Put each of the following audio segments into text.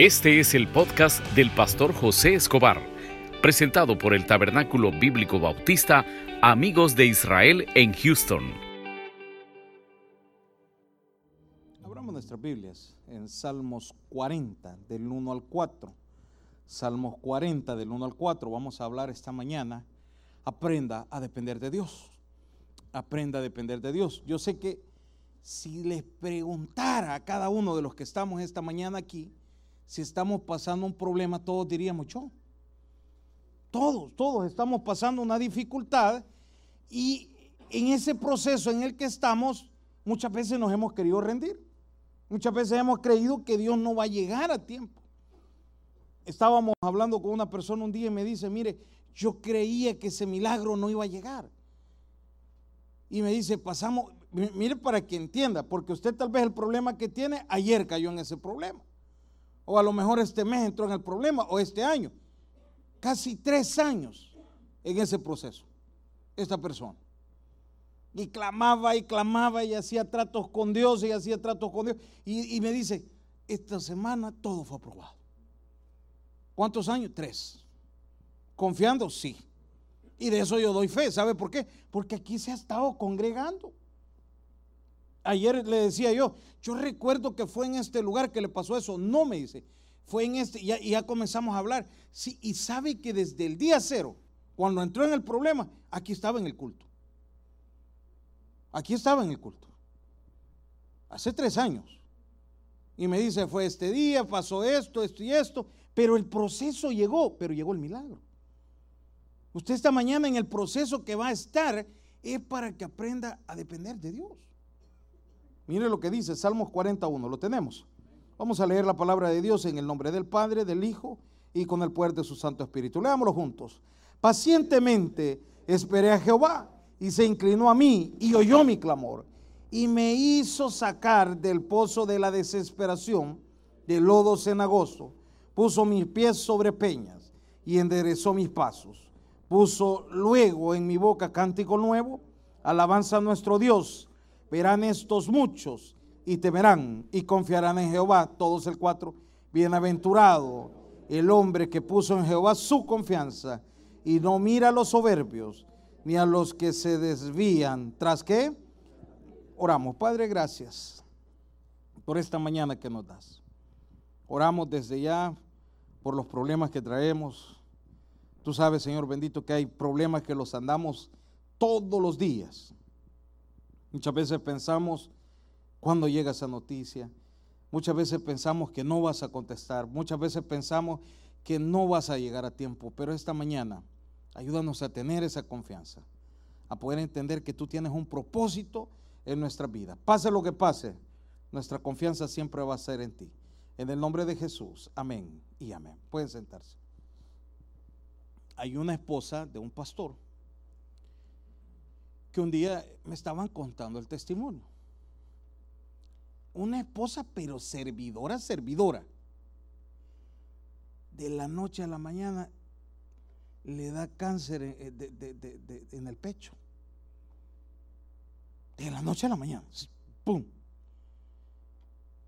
Este es el podcast del pastor José Escobar, presentado por el Tabernáculo Bíblico Bautista Amigos de Israel en Houston. Abramos nuestras Biblias en Salmos 40, del 1 al 4. Salmos 40, del 1 al 4. Vamos a hablar esta mañana. Aprenda a depender de Dios. Aprenda a depender de Dios. Yo sé que si les preguntara a cada uno de los que estamos esta mañana aquí, si estamos pasando un problema, todos diríamos yo. Todos, todos estamos pasando una dificultad y en ese proceso en el que estamos, muchas veces nos hemos querido rendir. Muchas veces hemos creído que Dios no va a llegar a tiempo. Estábamos hablando con una persona un día y me dice, mire, yo creía que ese milagro no iba a llegar. Y me dice, pasamos, mire para que entienda, porque usted tal vez el problema que tiene, ayer cayó en ese problema. O a lo mejor este mes entró en el problema, o este año. Casi tres años en ese proceso, esta persona. Y clamaba y clamaba y hacía tratos con Dios y hacía tratos con Dios. Y, me dice, esta semana todo fue aprobado. ¿Cuántos años? Tres. ¿Confiando? Sí. Y de eso yo doy fe. ¿Sabe por qué? Porque aquí se ha estado congregando. Ayer le decía yo, yo recuerdo que fue en este lugar que le pasó eso. No me dice, fue en este, y ya, comenzamos a hablar. Sí, y sabe que desde el día cero, cuando entró en el problema, aquí estaba en el culto. Aquí estaba en el culto. Hace tres años. Y me dice, fue este día, pasó esto, esto y esto. Pero el proceso llegó, pero llegó el milagro. Usted esta mañana en el proceso que va a estar es para que aprenda a depender de Dios. Mire lo que dice Salmos 41, lo tenemos. Vamos a leer la palabra de Dios en el nombre del Padre, del Hijo y con el poder de su Santo Espíritu. Leámoslo juntos. Pacientemente esperé a Jehová y se inclinó a mí y oyó mi clamor y me hizo sacar del pozo de la desesperación, del lodo cenagoso. Puso mis pies sobre peñas y enderezó mis pasos. Puso luego en mi boca cántico nuevo, alabanza a nuestro Dios verán estos muchos y temerán y confiarán en Jehová. Todos el cuatro. Bienaventurado el hombre que puso en Jehová su confianza y no mira a los soberbios ni a los que se desvían. ¿Tras qué? Oramos. Padre, gracias por esta mañana que nos das. Oramos desde ya por los problemas que traemos. Tú sabes, Señor bendito, que hay problemas que los andamos todos los días. Muchas veces pensamos cuando llega esa noticia. Muchas veces pensamos que no vas a contestar. Muchas veces pensamos que no vas a llegar a tiempo. Pero esta mañana, ayúdanos a tener esa confianza. A poder entender que tú tienes un propósito en nuestra vida. Pase lo que pase, nuestra confianza siempre va a ser en ti. En el nombre de Jesús. Amén y amén. Pueden sentarse. Hay una esposa de un pastor que un día me estaban contando el testimonio. Una esposa, pero servidora, servidora. De la noche a la mañana le da cáncer en, el pecho. De la noche a la mañana. ¡Pum!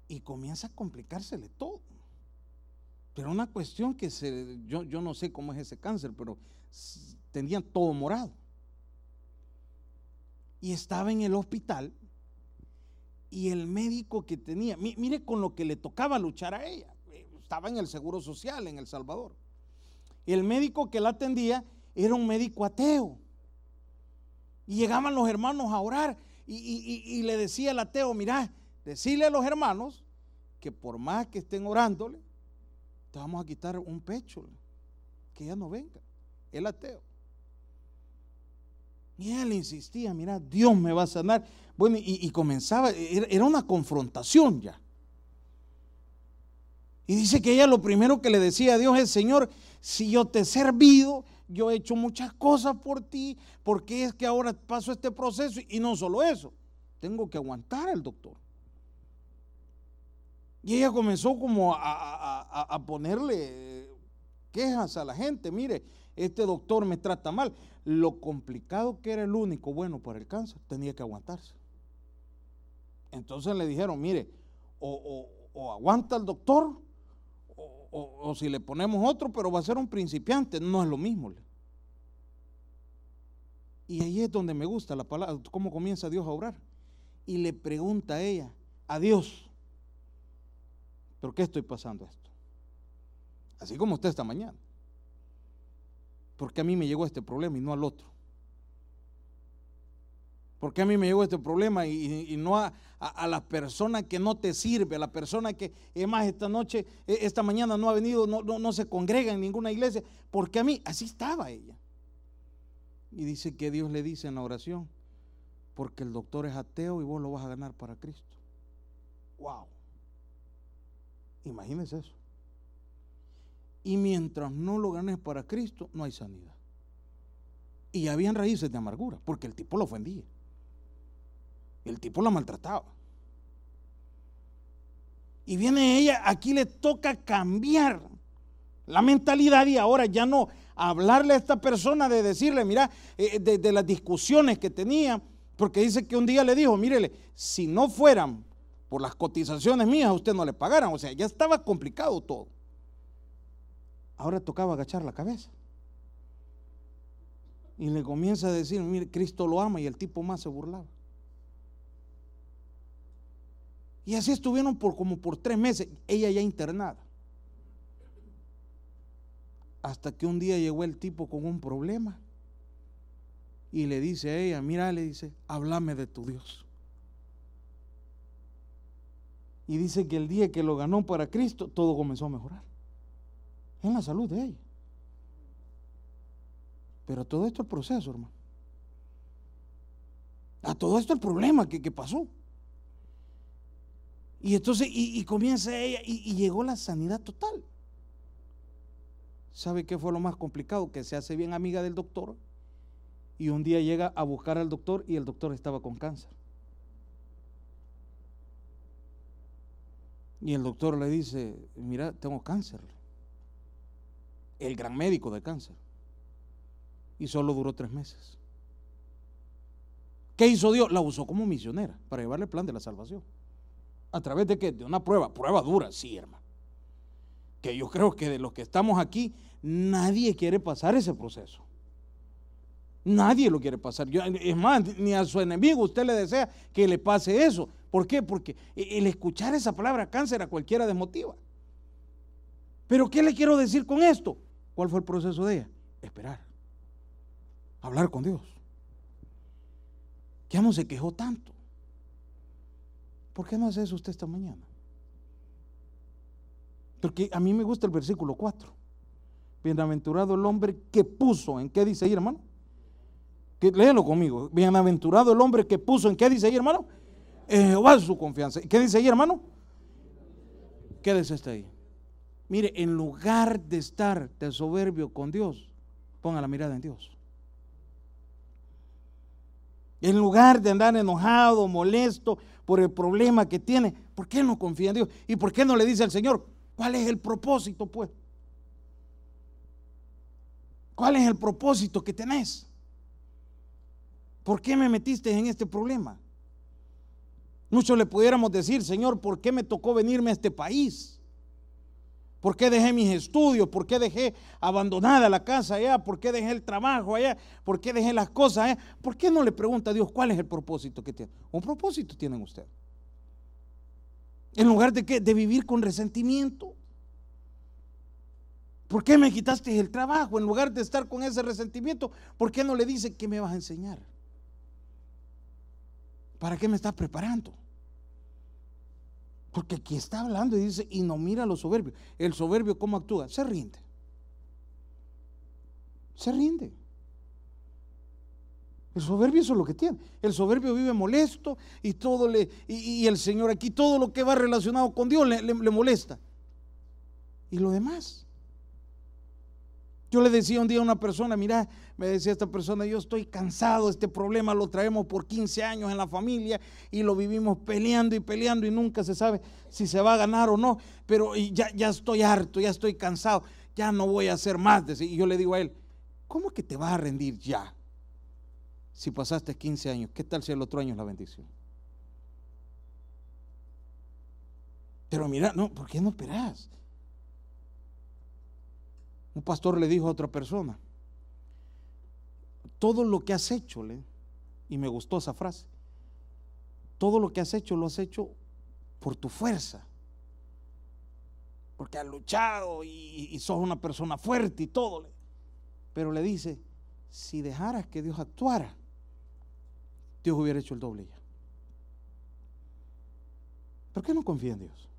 Y comienza a complicársele todo. Pero una cuestión que se, yo, yo no sé cómo es ese cáncer, pero tenía todo morado y estaba en el hospital y el médico que tenía, mire con lo que le tocaba luchar a ella, estaba en el Seguro Social en El Salvador. El médico que la atendía era un médico ateo. Y llegaban los hermanos a orar y, le decía el ateo, mira, decirle a los hermanos que por más que estén orándole, te vamos a quitar un pecho, que ya no venga, el ateo. Y él insistía, mira, Dios me va a sanar. Bueno, y, comenzaba, era una confrontación ya. Y dice que ella lo primero que le decía a Dios es, Señor, si yo te he servido, yo he hecho muchas cosas por ti, ¿por qué es que ahora paso este proceso? Y no solo eso, tengo que aguantar al doctor. Y ella comenzó como a ponerle quejas a la gente, mire, este doctor me trata mal lo complicado que era el único bueno para el cáncer, tenía que aguantarse. Entonces le dijeron, mire, o, aguanta el doctor o, si le ponemos otro, pero va a ser un principiante, no es lo mismo. Y ahí es donde me gusta la palabra, cómo comienza Dios a orar. Y le pregunta a ella, a Dios, ¿pero qué estoy pasando esto? Así como usted esta mañana. Porque a mí me llegó este problema y no al otro. Porque a mí me llegó este problema y, no a, la persona que no te sirve, a la persona que, es más, esta noche, e, esta mañana no ha venido, no, no se congrega en ninguna iglesia? Porque a mí, así estaba ella. Y dice que Dios le dice en la oración, porque el doctor es ateo y vos lo vas a ganar para Cristo. ¡Wow! Imagínense eso. Y mientras no lo ganes para Cristo, no hay sanidad. Y habían raíces de amargura, porque el tipo lo ofendía. El tipo la maltrataba. Y viene ella, aquí le toca cambiar la mentalidad y ahora ya no hablarle a esta persona de decirle, mira, eh, de, las discusiones que tenía, porque dice que un día le dijo, mírele, si no fueran por las cotizaciones mías, a usted no le pagaran. O sea, ya estaba complicado todo. Ahora tocaba agachar la cabeza. Y le comienza a decir, mire, Cristo lo ama y el tipo más se burlaba. Y así estuvieron por como por tres meses, ella ya internada. Hasta que un día llegó el tipo con un problema y le dice a ella, mira, le dice, háblame de tu Dios. Y dice que el día que lo ganó para Cristo, todo comenzó a mejorar. En la salud de ella. Pero todo esto es el proceso, hermano. A todo esto el problema que, que pasó. Y entonces, y, comienza ella, y, llegó la sanidad total. ¿Sabe qué fue lo más complicado? Que se hace bien amiga del doctor y un día llega a buscar al doctor y el doctor estaba con cáncer. Y el doctor le dice, mira, tengo cáncer. El gran médico de cáncer. Y solo duró tres meses. ¿Qué hizo Dios? La usó como misionera para llevarle el plan de la salvación. ¿A través de qué? De una prueba. Prueba dura, sí, hermano. Que yo creo que de los que estamos aquí, nadie quiere pasar ese proceso. Nadie lo quiere pasar. es más, ni a su enemigo usted le desea que le pase eso. ¿Por qué? Porque el escuchar esa palabra cáncer a cualquiera desmotiva. Pero ¿qué le quiero decir con esto? ¿Cuál fue el proceso de ella? Esperar. Hablar con Dios. Ya no se quejó tanto. ¿Por qué no hace eso usted esta mañana? Porque a mí me gusta el versículo 4. Bienaventurado el hombre que puso, ¿en qué dice ahí, hermano? Que, léelo conmigo. Bienaventurado el hombre que puso, ¿en qué dice ahí, hermano? En Jehová su confianza. ¿Qué dice ahí, hermano? Quédese este ahí. Mire, en lugar de estar de soberbio con Dios, ponga la mirada en Dios. En lugar de andar enojado, molesto por el problema que tiene, ¿por qué no confía en Dios? ¿Y por qué no le dice al Señor, cuál es el propósito, pues? ¿Cuál es el propósito que tenés? ¿Por qué me metiste en este problema? Muchos le pudiéramos decir, Señor, ¿por qué me tocó venirme a este país? ¿Por qué dejé mis estudios? ¿Por qué dejé abandonada la casa allá? ¿Por qué dejé el trabajo allá? ¿Por qué dejé las cosas allá? ¿Por qué no le pregunta a Dios cuál es el propósito que tiene? Un propósito tienen usted. En lugar de, de vivir con resentimiento. ¿Por qué me quitaste el trabajo? En lugar de estar con ese resentimiento, ¿por qué no le dice qué me vas a enseñar? ¿Para qué me estás preparando? Porque aquí está hablando y dice, y no mira a los soberbios. El soberbio, ¿cómo actúa? Se rinde. Se rinde. El soberbio eso es lo que tiene. El soberbio vive molesto y todo le, y, el Señor aquí, todo lo que va relacionado con Dios le molesta. Y lo demás. Yo le decía un día a una persona, mira, me decía esta persona, yo estoy cansado, este problema lo traemos por 15 años en la familia y lo vivimos peleando y peleando y nunca se sabe si se va a ganar o no, pero ya, ya estoy harto, ya estoy cansado, ya no voy a hacer más. Y yo le digo a él, ¿cómo que te vas a rendir ya? Si pasaste 15 años, ¿qué tal si el otro año es la bendición? Pero mira, no, ¿por qué no esperas? Un pastor le dijo a otra persona, todo lo que has hecho, y me gustó esa frase, todo lo que has hecho lo has hecho por tu fuerza, porque has luchado y, y sos una persona fuerte y todo. Pero le dice, si dejaras que Dios actuara, Dios hubiera hecho el doble ya. ¿Por qué no confía en Dios?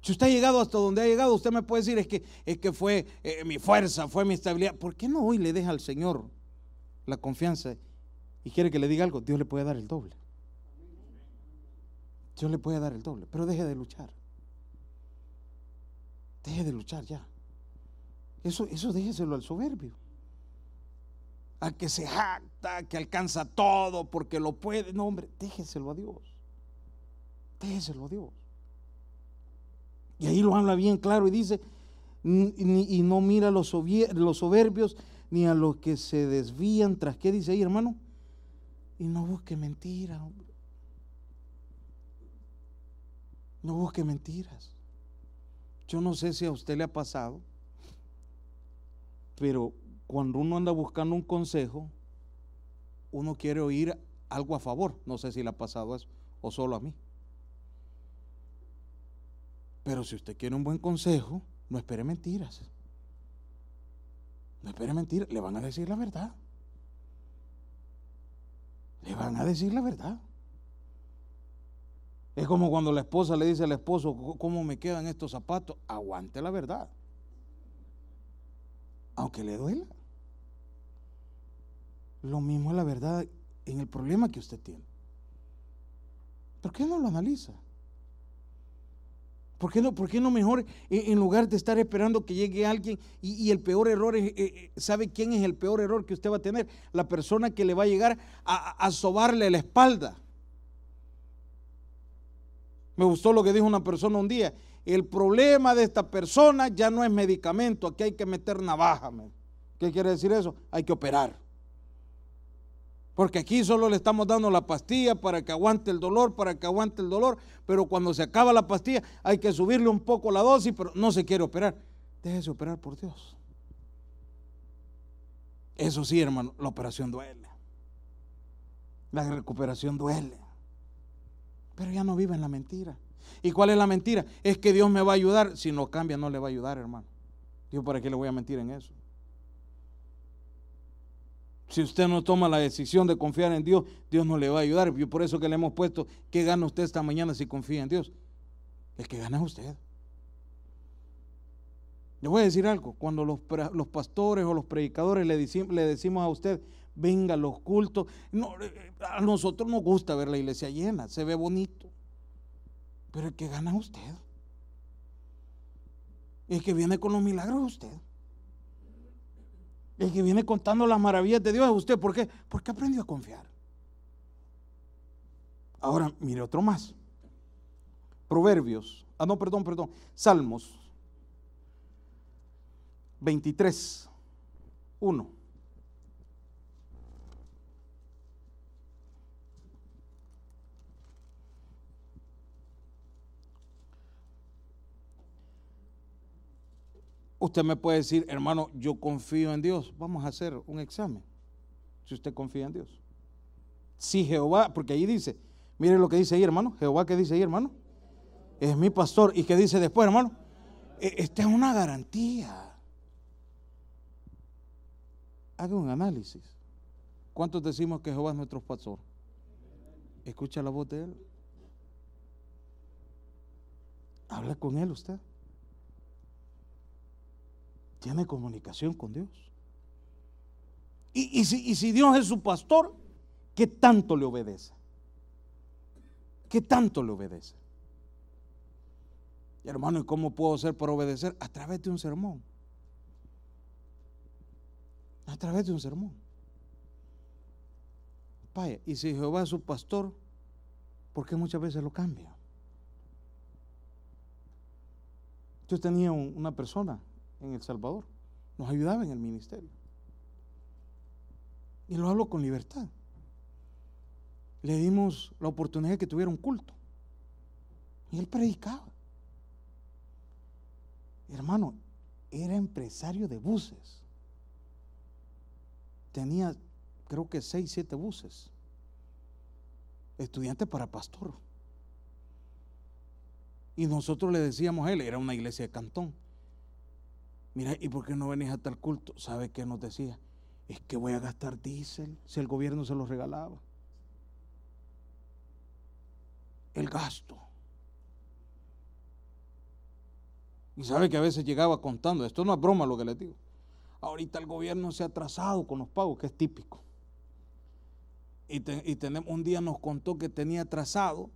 Si usted ha llegado hasta donde ha llegado, usted me puede decir, es que, es que fue eh, mi fuerza, fue mi estabilidad. ¿Por qué no hoy le deja al Señor la confianza y quiere que le diga algo? Dios le puede dar el doble. Dios le puede dar el doble, pero deje de luchar. Deje de luchar ya. Eso, eso déjeselo al soberbio. Al que se jacta, que alcanza todo porque lo puede. No, hombre, déjeselo a Dios. Déjeselo a Dios. Y ahí lo habla bien claro y dice, y no mira a los, soberbios ni a los que se desvían tras qué dice ahí, hermano. Y no busque mentira, hombre. No busque mentiras. Yo no sé si a usted le ha pasado, pero cuando uno anda buscando un consejo, uno quiere oír algo a favor. No sé si le ha pasado eso o solo a mí. Pero si usted quiere un buen consejo, no espere mentiras. No espere mentiras, le van a decir la verdad. Le van a decir la verdad. Es como cuando la esposa le dice al esposo, ¿cómo me quedan estos zapatos? Aguante la verdad. Aunque le duela. Lo mismo es la verdad en el problema que usted tiene. ¿Por qué no lo analiza? ¿Por qué no, por qué no mejor en lugar de estar esperando que llegue alguien y, el peor error, es, eh, eh, ¿sabe quién es el peor error que usted va a tener? La persona que le va a llegar a, a sobarle la espalda. Me gustó lo que dijo una persona un día. El problema de esta persona ya no es medicamento, aquí hay que meter navaja. ¿Qué quiere decir eso? Hay que operar. Porque aquí solo le estamos dando la pastilla para que aguante el dolor, para que aguante el dolor, pero cuando se acaba la pastilla hay que subirle un poco la dosis, pero no se quiere operar. Déjese operar por Dios. Eso sí, hermano, la operación duele. La recuperación duele. Pero ya no vive en la mentira. ¿Y cuál es la mentira? Es que Dios me va a ayudar. Si no cambia, no le va a ayudar, hermano. Yo para qué le voy a mentir en eso. Si usted no toma la decisión de confiar en Dios, Dios no le va a ayudar. Yo por eso que le hemos puesto, ¿qué gana usted esta mañana si confía en Dios? El que gana es usted. Le voy a decir algo, cuando los, pastores o los predicadores le, decimos a usted, venga a los cultos, no, eh, a nosotros nos gusta ver la iglesia llena, se ve bonito, pero el que gana es usted. El que viene con los milagros es usted. El que viene contando las maravillas de Dios es usted. ¿Por qué? Porque aprendió a confiar. Ahora, mire otro más. Proverbios. Ah, no, perdón, perdón. Salmos 23, 1. Usted me puede decir, hermano, yo confío en Dios. Vamos a hacer un examen. Si usted confía en Dios. Si Jehová, porque ahí dice, mire lo que dice ahí, hermano. Jehová, ¿qué dice ahí, hermano? Es mi pastor. ¿Y qué dice después, hermano? E, esta es una garantía. Haga un análisis. ¿Cuántos decimos que Jehová es nuestro pastor? Escucha la voz de Él. Habla con Él usted tiene comunicación con Dios. Y, si, Dios es su pastor, ¿qué tanto le obedece? ¿Qué tanto le obedece? hermano, ¿y cómo puedo ser para obedecer? A través de un sermón. A través de un sermón. Vaya, y si Jehová es su pastor, ¿por qué muchas veces lo cambia? Yo tenía una persona en El Salvador. Nos ayudaba en el ministerio. Y lo hablo con libertad. Le dimos la oportunidad de que tuviera un culto. Y él predicaba. Hermano, era empresario de buses. Tenía, creo que seis, siete buses. Estudiante para pastor. Y nosotros le decíamos a él, era una iglesia de cantón. Mira, ¿y por qué no venís a tal culto? ¿Sabe qué nos decía? Es que voy a gastar diésel si el gobierno se lo regalaba. El gasto. Y sabe que a veces llegaba contando, esto no es broma lo que le digo. Ahorita el gobierno se ha atrasado con los pagos, que es típico. Y, tenemos, un día nos contó que tenía atrasado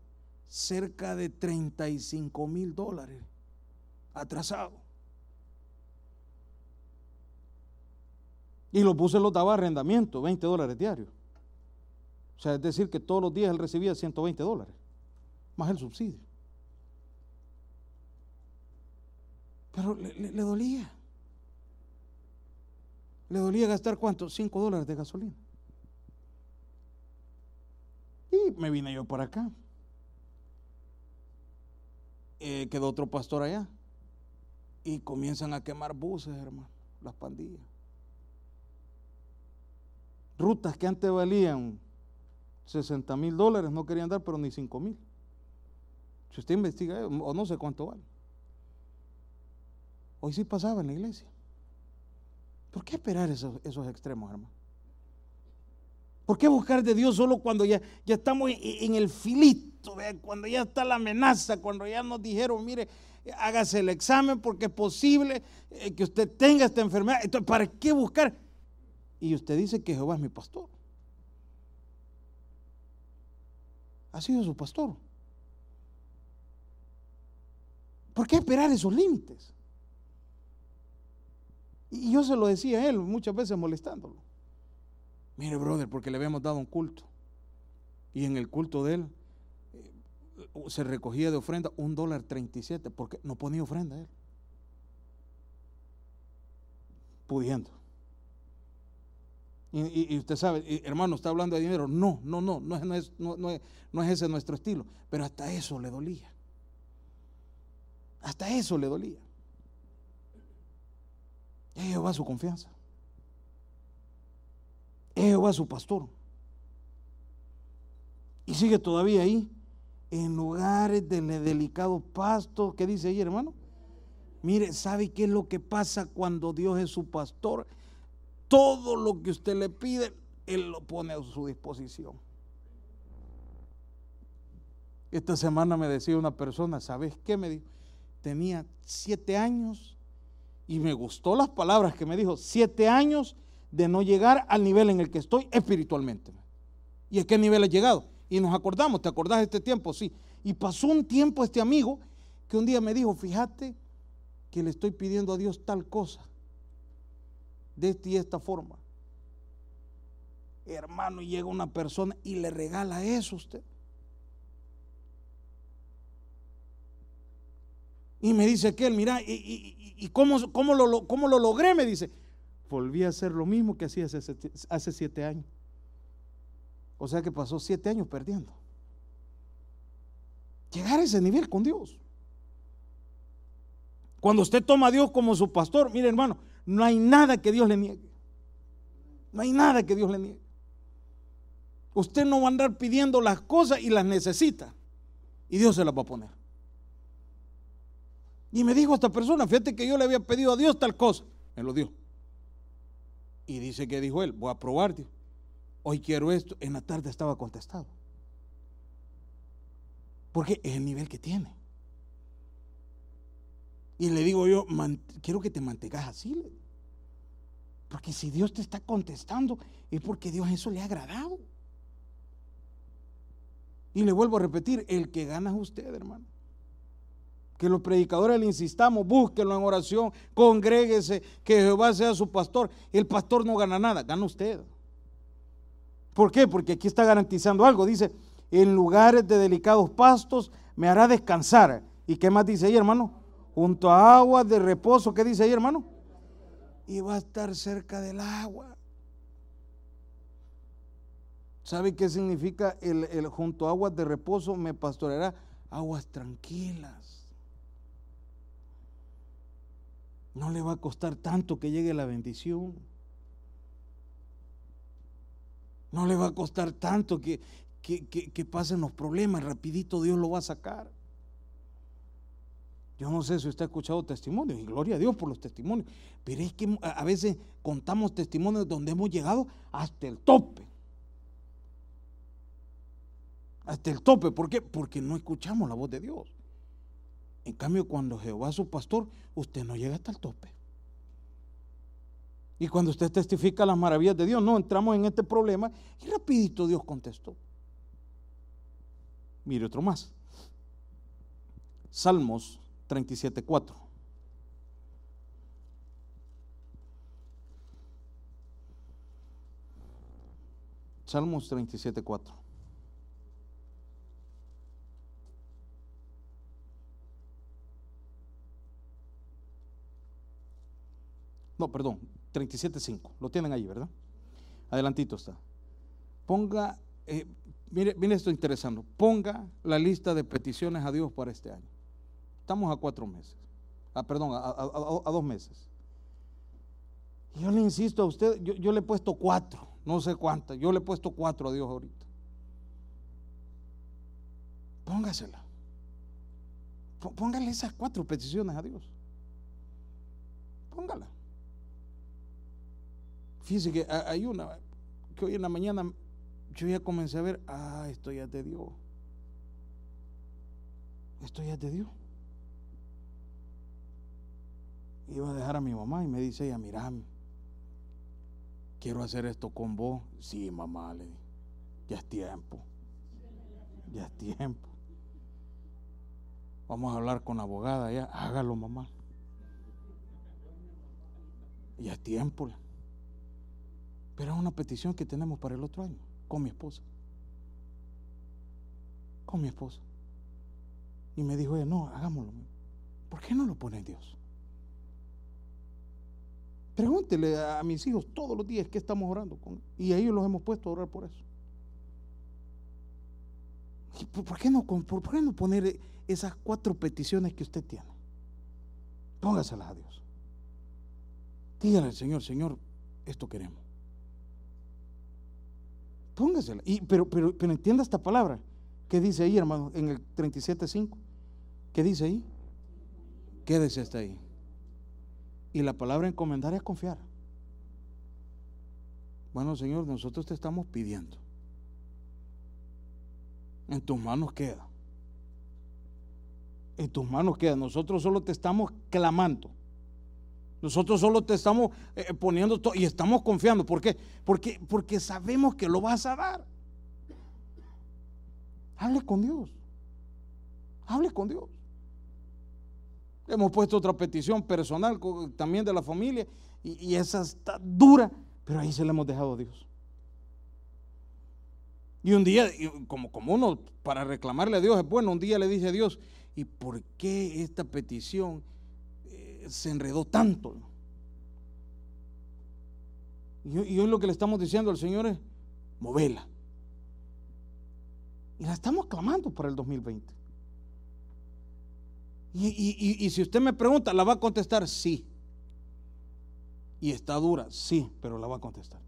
cerca de 35 mil dólares. Atrasado. Y los buses los daba arrendamiento, 20 dólares diarios. O sea, es decir, que todos los días él recibía 120 dólares, más el subsidio. Pero le, dolía. Le dolía gastar cuánto? 5 dólares de gasolina. Y me vine yo por acá. Eh, quedó otro pastor allá. Y comienzan a quemar buses, hermano, las pandillas. Rutas que antes valían 60 mil dólares, no querían dar, pero ni 5 mil. Si usted investiga, o no sé cuánto vale. Hoy sí pasaba en la iglesia. ¿Por qué esperar esos, extremos, hermano? ¿Por qué buscar de Dios solo cuando ya, ya estamos en, el filito, cuando ya está la amenaza, cuando ya nos dijeron, mire, hágase el examen porque es posible eh, que usted tenga esta enfermedad? Entonces, ¿para qué buscar? Y usted dice que Jehová es mi pastor. Ha sido su pastor. ¿Por qué esperar esos límites? Y yo se lo decía a él muchas veces molestándolo. Mire, brother, porque le habíamos dado un culto. Y en el culto de él eh, se recogía de ofrenda un dólar treinta y siete, porque no ponía ofrenda él. Pudiendo. Y, usted sabe, hermano, está hablando de dinero. No, no, no, no es, no, no, no es ese nuestro estilo. Pero hasta eso le dolía. Hasta eso le dolía. Jehová va su confianza. Jehová va su pastor. Y sigue todavía ahí, en lugares de delicado pasto. ¿Qué dice ahí, hermano? Mire, ¿sabe qué es lo que pasa cuando Dios es su pastor? Todo lo que usted le pide, Él lo pone a su disposición. Esta semana me decía una persona, ¿sabes qué? Me dijo, tenía siete años y me gustó las palabras que me dijo, siete años de no llegar al nivel en el que estoy espiritualmente. ¿Y a qué nivel ha llegado? Y nos acordamos, ¿te acordás de este tiempo? Sí. Y pasó un tiempo este amigo que un día me dijo, fíjate que le estoy pidiendo a Dios tal cosa, de esta y esta forma. Hermano, llega una persona y le regala eso a usted. Y me dice que él, mira, ¿y, cómo, lo, cómo, lo, logré? Me dice, volví a hacer lo mismo que hacía hace, hace siete años. O sea que pasó siete años perdiendo. Llegar a ese nivel con Dios. Cuando usted toma a Dios como su pastor, mire hermano, no hay nada que Dios le niegue. No hay nada que Dios le niegue. Usted no va a andar pidiendo las cosas y las necesita. Y Dios se las va a poner. Y me dijo esta persona, fíjate que yo le había pedido a Dios tal cosa. Me lo dio. Y dice que dijo él, voy a probar, Hoy quiero esto. En la tarde estaba contestado. Porque es el nivel que tiene. Y le digo yo, quiero que te mantengas así. Porque si Dios te está contestando, es porque Dios eso le ha agradado. Y le vuelvo a repetir, el que gana es usted, hermano que los predicadores le insistamos, búsquenlo en oración, congréguese, que Jehová sea su pastor. El pastor no gana nada, gana usted. ¿Por qué? Porque aquí está garantizando algo. Dice, en lugares de delicados pastos me hará descansar. ¿Y qué más dice ahí, hermano? Junto a aguas de reposo, ¿qué dice ahí, hermano? Y va a estar cerca del agua. ¿Sabe qué significa el, el junto a aguas de reposo? Me pastoreará aguas tranquilas. No le va a costar tanto que llegue la bendición. No le va a costar tanto que, que, pasen los problemas. Rapidito Dios lo va a sacar. Yo no sé si usted ha escuchado testimonios, y gloria a Dios por los testimonios, pero es que a veces contamos testimonios donde hemos llegado hasta el tope. Hasta el tope. ¿Por qué? Porque no escuchamos la voz de Dios. En cambio, cuando Jehová es su pastor, usted no llega hasta el tope. Y cuando usted testifica las maravillas de Dios, no entramos en este problema y rapidito Dios contestó. Mire otro más. Salmos 37.4. Salmos 37.4. No, perdón, 37.5. Lo tienen ahí, ¿verdad? Adelantito está. Ponga, eh, mire, mire esto interesante. Ponga la lista de peticiones a Dios para este año. Estamos a cuatro meses. Ah, perdón, a, dos meses. Yo le insisto a usted, yo, le he puesto cuatro, no sé cuántas, yo le he puesto cuatro a Dios ahorita. Póngasela. Póngale esas cuatro peticiones a Dios. Póngala. Fíjese que hay una que hoy en la mañana yo ya comencé a ver, ah, esto ya te dio. Esto ya te dio. Iba a dejar a mi mamá y me dice ella, mira, quiero hacer esto con vos. Sí, mamá, le ya es tiempo. Ya es tiempo. Vamos a hablar con la abogada, ya, hágalo, mamá. Ya es tiempo. Pero es una petición que tenemos para el otro año, con mi esposa. Con mi esposa. Y me dijo ella, no, hagámoslo. ¿Por qué no lo pone Dios? Pregúntele a mis hijos todos los días que estamos orando Y ellos los hemos puesto a orar por eso. ¿Por qué no, qué poner esas cuatro peticiones que usted tiene? Póngaselas a Dios. Dígale al Señor, Señor, esto queremos. Póngasela. Y, pero, pero entienda esta palabra. ¿Qué dice ahí, hermano? En el 37.5. ¿Qué dice ahí? Quédese hasta ahí. Y la palabra encomendar es confiar. Bueno, Señor, nosotros te estamos pidiendo. En tus manos queda. En tus manos queda. Nosotros solo te estamos clamando. Nosotros solo te estamos eh, poniendo todo y estamos confiando. ¿Por qué? Porque, porque sabemos que lo vas a dar. Hable con Dios. Hable con Dios. Hemos puesto otra petición personal también de la familia y, esa está dura, pero ahí se la hemos dejado a Dios. Y un día, como, como uno para reclamarle a Dios es bueno, un día le dije a Dios, ¿y por qué esta petición se enredó tanto. Y, hoy lo que le estamos diciendo al Señor es, movela. Y la estamos clamando para el 2020. Y, si usted me pregunta, ¿la va a contestar? Sí. Y está dura, sí, pero la va a contestar.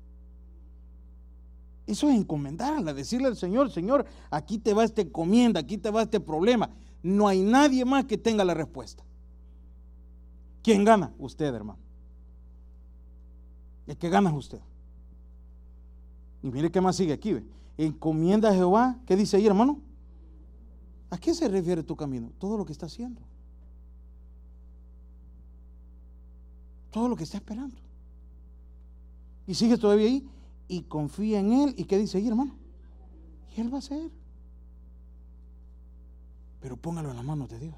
Eso es encomendarla, decirle al Señor, Señor, aquí te va este encomienda, aquí te va este problema. No hay nadie más que tenga la respuesta. ¿Quién gana? Usted, hermano. ¿El que gana es usted? Y mire qué más sigue aquí. Encomienda a Jehová. ¿Qué dice ahí, hermano? ¿A qué se refiere tu camino? Todo lo que está haciendo. Todo lo que está esperando. Y sigue todavía ahí. Y confía en Él. ¿Y qué dice ahí, hermano? Y Él va a hacer. Pero póngalo en las manos de Dios.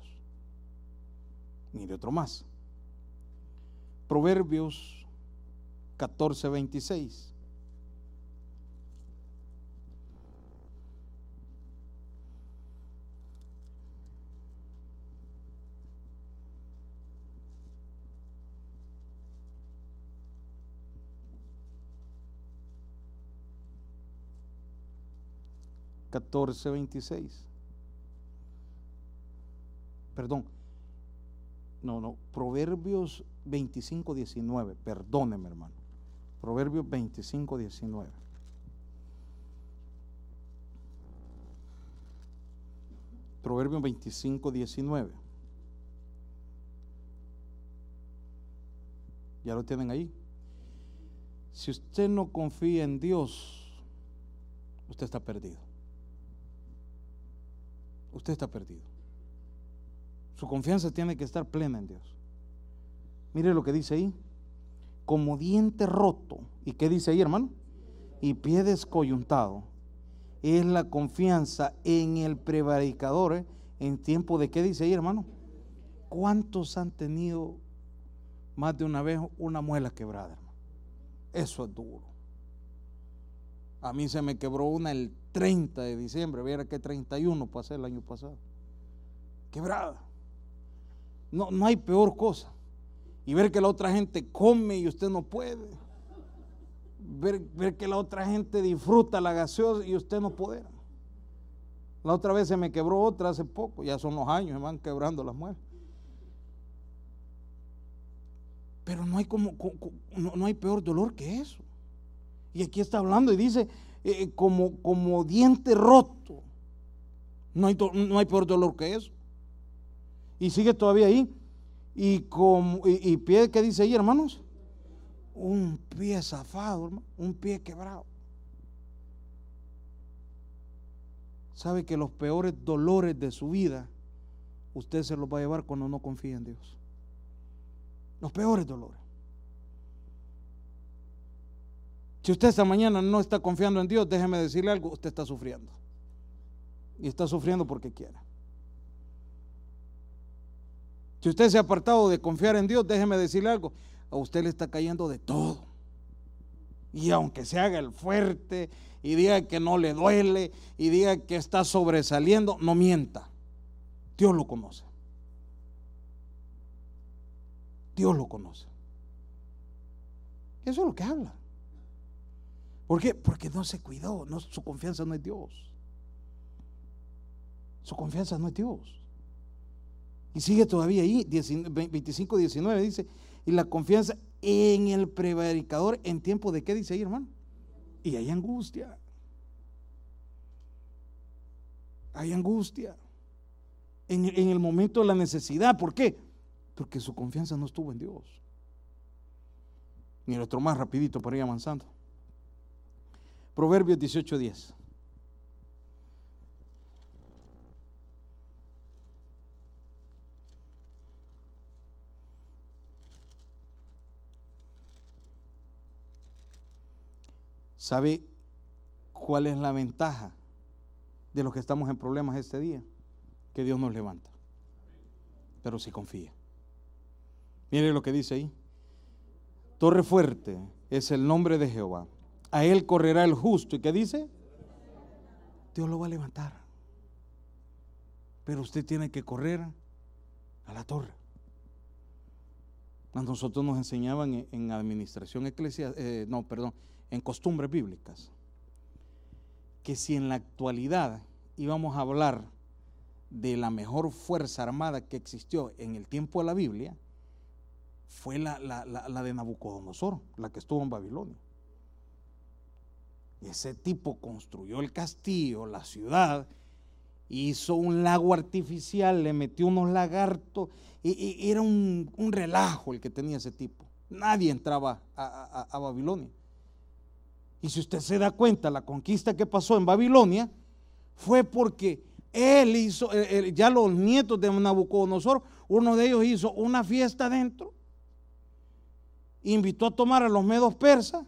Mire otro más. Proverbios 14, 26. Catorce veintiséis. Perdón, No, no, Proverbios 25, 19. Perdóneme, hermano. Proverbios 25, 19. Proverbios 25, 19. Ya lo tienen ahí. Si usted no confía en Dios, usted está perdido. Usted está perdido. Su confianza tiene que estar plena en Dios. Mire lo que dice ahí. Como diente roto. ¿Y qué dice ahí, hermano? Y pie descoyuntado. Es la confianza en el prevaricador ¿eh? en tiempo de qué dice ahí, hermano. ¿Cuántos han tenido más de una vez una muela quebrada, hermano? Eso es duro. A mí se me quebró una el 30 de diciembre, viera que 31 pasé el año pasado. Quebrada. No, no hay peor cosa. Y ver que la otra gente come y usted no puede. Ver, ver que la otra gente disfruta la gaseosa y usted no puede. La otra vez se me quebró otra hace poco, ya son los años, se van quebrando las muelas. Pero no hay, como, no, hay peor dolor que eso. Y aquí está hablando y dice, eh, como, como diente roto. No hay, no hay peor dolor que eso. Y sigue todavía ahí. Y, como, y, pie, ¿qué dice ahí, hermanos? Un pie zafado, hermano. Un pie quebrado. Sabe que los peores dolores de su vida, usted se los va a llevar cuando no confía en Dios. Los peores dolores. Si usted esta mañana no está confiando en Dios, déjeme decirle algo, usted está sufriendo. Y está sufriendo porque quiera. Si usted se ha apartado de confiar en Dios, déjeme decirle algo, a usted le está cayendo de todo. Y aunque se haga el fuerte y diga que no le duele y diga que está sobresaliendo, no mienta. Dios lo conoce. Dios lo conoce. Eso es lo que habla. ¿Por qué? Porque no se cuidó, su confianza no es Dios. Su confianza no es Dios. Y sigue todavía ahí, 25, 19 dice, y la confianza en el prevaricador en tiempo de qué dice ahí, hermano. Y hay angustia. Hay angustia. En, en el momento de la necesidad. ¿Por qué? Porque su confianza no estuvo en Dios. Ni el otro más rapidito para ir avanzando. Proverbios 18:10. ¿Sabe cuál es la ventaja de los que estamos en problemas este día? Que Dios nos levanta. Pero si confía. Mire lo que dice ahí. Torre fuerte es el nombre de Jehová. A él correrá el justo. ¿Y qué dice? Dios lo va a levantar. Pero usted tiene que correr a la torre. Nosotros nos enseñaban en administración eclesial, eh, no, perdón, en costumbres bíblicas, que si en la actualidad íbamos a hablar de la mejor fuerza armada que existió en el tiempo de la Biblia, fue la, de Nabucodonosor, la que estuvo en Babilonia. Ese tipo construyó el castillo, la ciudad, hizo un lago artificial, le metió unos lagartos, y, era un, relajo el que tenía ese tipo. Nadie entraba a Babilonia. Y si usted se da cuenta, la conquista que pasó en Babilonia fue porque él hizo, eh, eh, ya los nietos de Nabucodonosor, uno de ellos hizo una fiesta adentro, invitó a tomar a los medos persas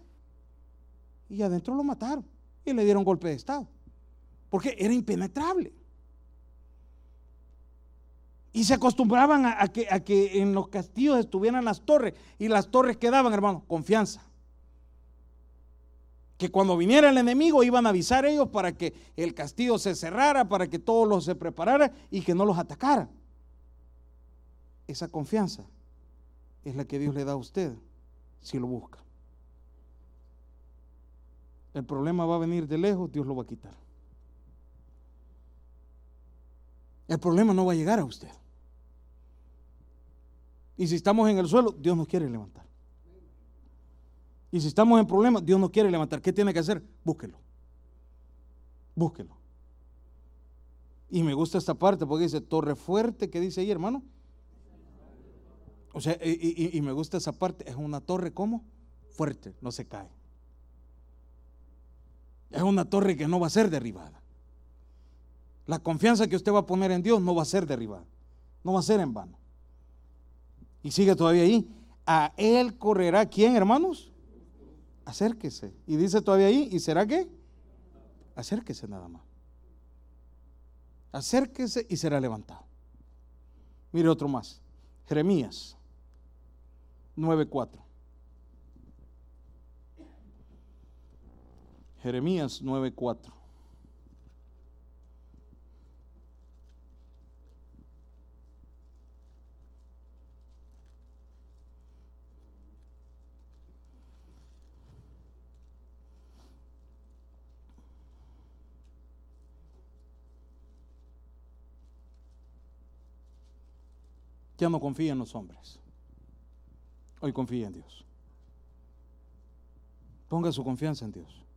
y adentro lo mataron y le dieron golpe de Estado, porque era impenetrable. Y se acostumbraban a, que, en los castillos estuvieran las torres y las torres quedaban, hermano, confianza que cuando viniera el enemigo iban a avisar ellos para que el castillo se cerrara, para que todos los se preparara y que no los atacara. Esa confianza es la que Dios le da a usted si lo busca. El problema va a venir de lejos, Dios lo va a quitar. El problema no va a llegar a usted. Y si estamos en el suelo, Dios nos quiere levantar. Y si estamos en problemas, Dios nos quiere levantar. ¿Qué tiene que hacer? Búsquelo. Búsquelo. Y me gusta esta parte porque dice, torre fuerte, ¿qué dice ahí, hermano? O sea, y, y me gusta esa parte, es una torre como fuerte, no se cae. Es una torre que no va a ser derribada. La confianza que usted va a poner en Dios no va a ser derribada, no va a ser en vano. Y sigue todavía ahí. A él correrá quién, hermanos? Acérquese. Y dice todavía ahí, ¿y será qué? Acérquese nada más. Acérquese y será levantado. Mire otro más. Jeremías 9:4. Jeremías 9:4. Ya no confía en los hombres. Hoy confía en Dios. Ponga su confianza en Dios.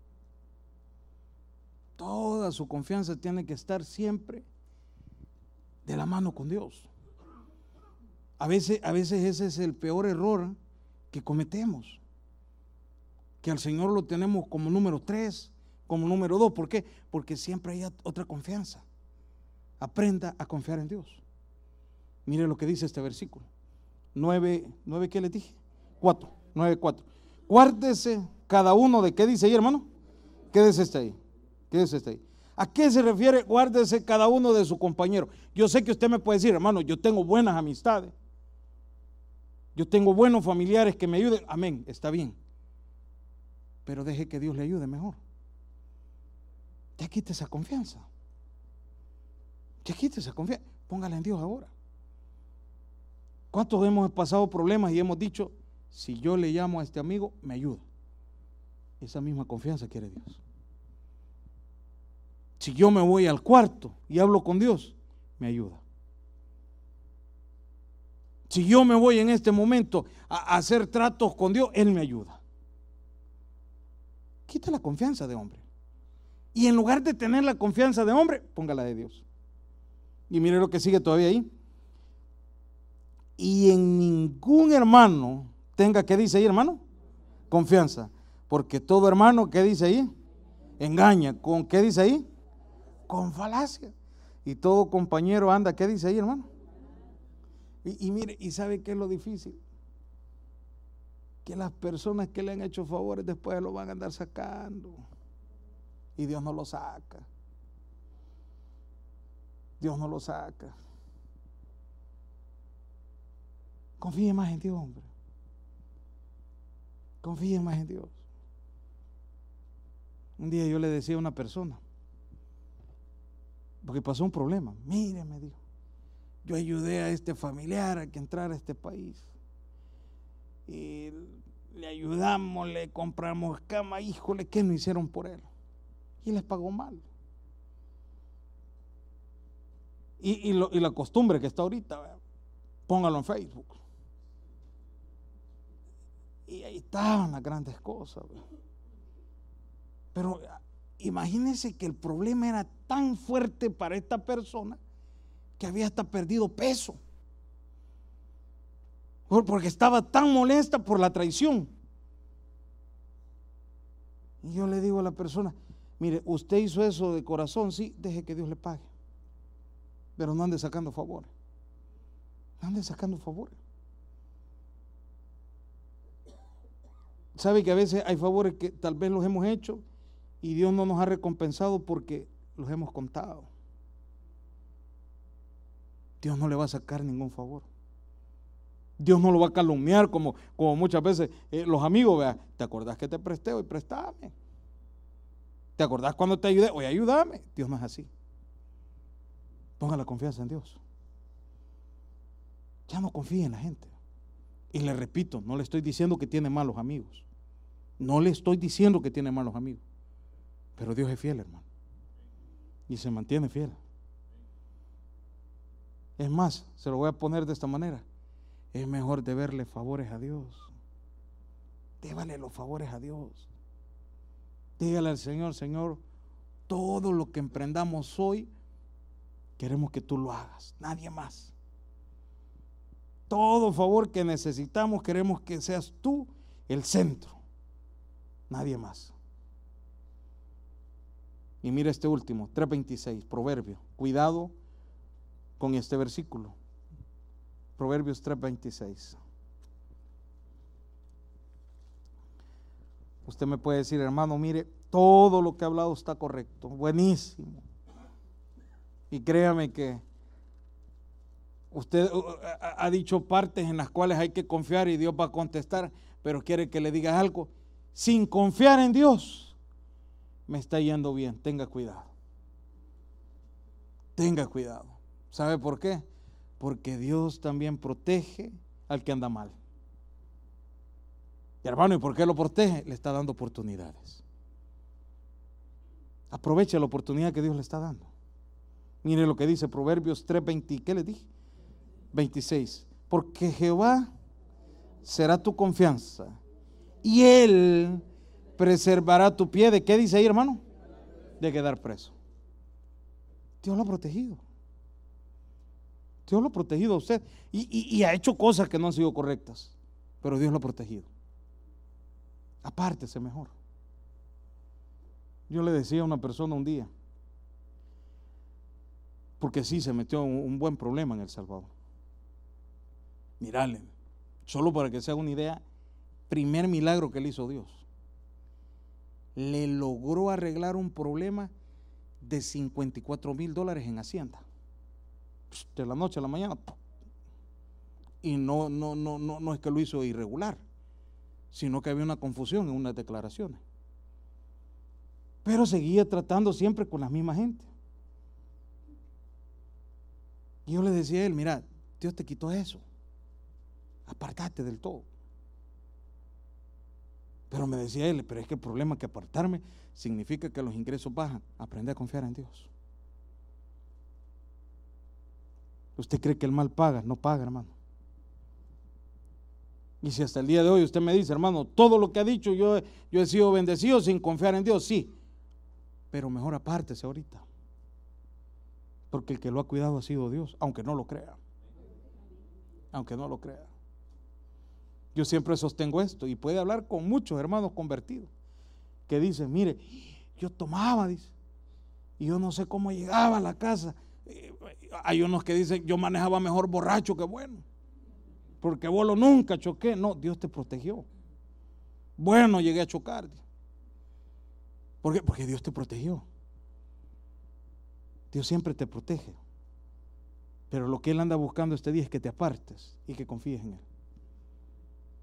Toda su confianza tiene que estar siempre de la mano con Dios. A veces, a veces ese es el peor error que cometemos. Que al Señor lo tenemos como número tres, como número dos. ¿Por qué? Porque siempre hay otra confianza. Aprenda a confiar en Dios. Mire lo que dice este versículo. 9, 9 ¿qué le dije? 4, 9, 4. Guárdese cada uno de qué dice ahí, hermano. Quédese este ahí. Quédese ahí. ¿A qué se refiere? Guárdese cada uno de su compañero. Yo sé que usted me puede decir, hermano, yo tengo buenas amistades. Yo tengo buenos familiares que me ayuden. Amén, está bien. Pero deje que Dios le ayude mejor. Ya quite esa confianza. Ya quite esa confianza. Póngala en Dios ahora. ¿Cuántos hemos pasado problemas y hemos dicho, si yo le llamo a este amigo, me ayuda? Esa misma confianza quiere Dios. Si yo me voy al cuarto y hablo con Dios, me ayuda. Si yo me voy en este momento a hacer tratos con Dios, Él me ayuda. Quita la confianza de hombre. Y en lugar de tener la confianza de hombre, póngala de Dios. Y mire lo que sigue todavía ahí y en ningún hermano tenga, ¿qué dice ahí, hermano? Confianza. Porque todo hermano, ¿qué dice ahí? Engaña. ¿Con qué dice ahí? Con falacia. Y todo compañero anda, ¿qué dice ahí, hermano? Y, y mire, ¿y sabe qué es lo difícil? Que las personas que le han hecho favores después lo van a andar sacando. Y Dios no lo saca. Dios no lo saca. Confíe más en Dios, hombre. Confíe más en Dios. Un día yo le decía a una persona, porque pasó un problema, mire, me dijo, yo ayudé a este familiar a que entrara a este país. Y le ayudamos, le compramos cama, híjole, ¿qué no hicieron por él? Y les pagó mal. Y, la costumbre que está ahorita, póngalo en Facebook. Y ahí estaban las grandes cosas. Pero imagínense que el problema era tan fuerte para esta persona que había hasta perdido peso. Porque estaba tan molesta por la traición. Y yo le digo a la persona, mire, usted hizo eso de corazón, sí, deje que Dios le pague. Pero no ande sacando favores. No ande sacando favores. Sabe que a veces hay favores que tal vez los hemos hecho y Dios no nos ha recompensado porque los hemos contado. Dios no le va a sacar ningún favor. Dios no lo va a calumniar como, como muchas veces eh, los amigos, vea, ¿te acordás que te presté hoy? Préstame. ¿Te acordás cuando te ayudé? Hoy ayúdame. Dios no es así. Ponga la confianza en Dios. Ya no confíe en la gente. Y le repito, no le estoy diciendo que tiene malos amigos. No le estoy diciendo que tiene malos amigos. Pero Dios es fiel, hermano. Y se mantiene fiel. Es más, se lo voy a poner de esta manera. es mejor deberle favores a Dios. Débale los favores a Dios. Dígale al Señor, Señor, todo lo que emprendamos hoy, queremos que tú lo hagas, nadie más. Todo favor que necesitamos, queremos que seas tú el centro, nadie más. Y mira este último, 3.26, proverbio. Cuidado con este versículo. Proverbios 3:26. Usted me puede decir, hermano, mire, todo lo que ha hablado está correcto, buenísimo. Y créame que usted uh, uh, ha dicho partes en las cuales hay que confiar y Dios va a contestar, pero quiere que le diga algo. Sin confiar en Dios, me está yendo bien, tenga cuidado. Tenga cuidado. ¿Sabe por qué? Porque Dios también protege al que anda mal. Y hermano, ¿y por qué lo protege? Le está dando oportunidades. Aproveche la oportunidad que Dios le está dando. Mire lo que dice Proverbios 3:20, ¿qué le dije? 26. Porque Jehová será tu confianza y Él preservará tu pie. ¿De qué dice ahí, hermano? De quedar preso. Dios lo ha protegido. Dios lo ha protegido a usted y, ha hecho cosas que no han sido correctas, pero Dios lo ha protegido. Apártese mejor. Yo le decía a una persona un día, porque sí se metió un, un buen problema en El Salvador. Mirale, solo para que se haga una idea, primer milagro que le hizo Dios. Le logró arreglar un problema de 54 mil dólares en Hacienda de la noche a la mañana. Y no, no, no, no, no es que lo hizo irregular, sino que había una confusión en unas declaraciones. Pero seguía tratando siempre con la misma gente. Y yo le decía a él, mira, Dios te quitó eso. Apartate del todo. Pero me decía él, pero es que el problema es que apartarme significa que los ingresos bajan. Aprende a confiar en Dios. ¿Usted cree que el mal paga? No paga, hermano. Y si hasta el día de hoy usted me dice, hermano, todo lo que ha dicho, yo, yo he sido bendecido sin confiar en Dios, sí. Pero mejor apártese ahorita. Porque el que lo ha cuidado ha sido Dios, aunque no lo crea. Aunque no lo crea. Yo siempre sostengo esto y puede hablar con muchos hermanos convertidos que dicen, mire, yo tomaba, dice, y yo no sé cómo llegaba a la casa hay unos que dicen, yo manejaba mejor borracho que bueno. Porque vos nunca choqué. No, Dios te protegió. Bueno, llegué a chocar. ¿Por qué? Porque Dios te protegió. Dios siempre te protege. Pero lo que Él anda buscando este día es que te apartes y que confíes en Él.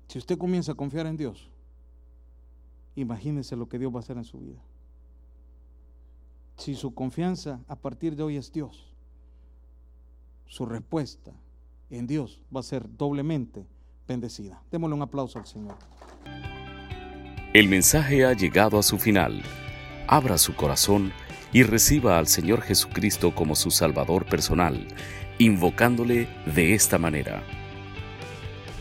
Si usted comienza a confiar en Dios, imagínese lo que Dios va a hacer en su vida. Si su confianza a partir de hoy es Dios, su respuesta en Dios va a ser doblemente bendecida. Démosle un aplauso al Señor. El mensaje ha llegado a su final. Abra su corazón y reciba al Señor Jesucristo como su Salvador personal, invocándole de esta manera.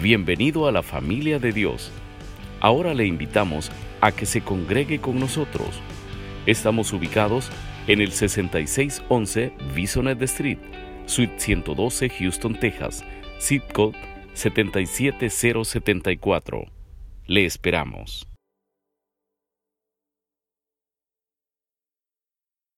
Bienvenido a la familia de Dios. Ahora le invitamos a que se congregue con nosotros. Estamos ubicados en el 6611 Bisonet Street Suite 112, Houston, Texas, zip code 77074. Le esperamos.